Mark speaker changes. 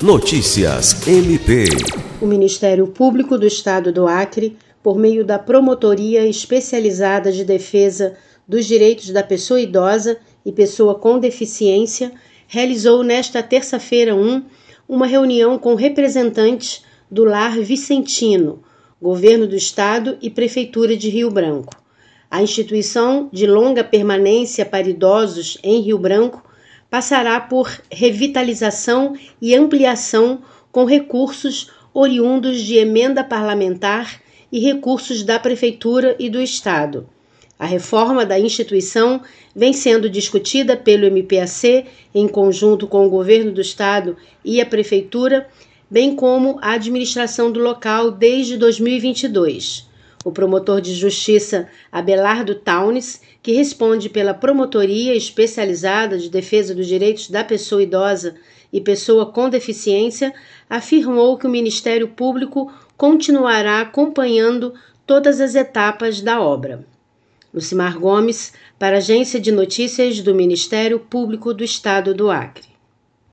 Speaker 1: Notícias MP.
Speaker 2: O Ministério Público do Estado do Acre, por meio da Promotoria Especializada de Defesa dos Direitos da Pessoa Idosa e Pessoa com Deficiência, realizou nesta terça-feira 1 uma reunião com representantes do Lar Vicentino, Governo do Estado e Prefeitura de Rio Branco. A instituição de longa permanência para idosos em Rio Branco passará por revitalização e ampliação com recursos oriundos de emenda parlamentar e recursos da Prefeitura e do Estado. A reforma da instituição vem sendo discutida pelo MPAC em conjunto com o governo do estado e a prefeitura, bem como a administração do local desde 2022 o promotor de justiça Abelardo Taunes, que responde pela Promotoria Especializada de Defesa dos Direitos da Pessoa Idosa e Pessoa com Deficiência, afirmou que o Ministério Público continuará acompanhando todas as etapas da obra. Lucimar Gomes, para a Agência de Notícias do Ministério Público do Estado do Acre.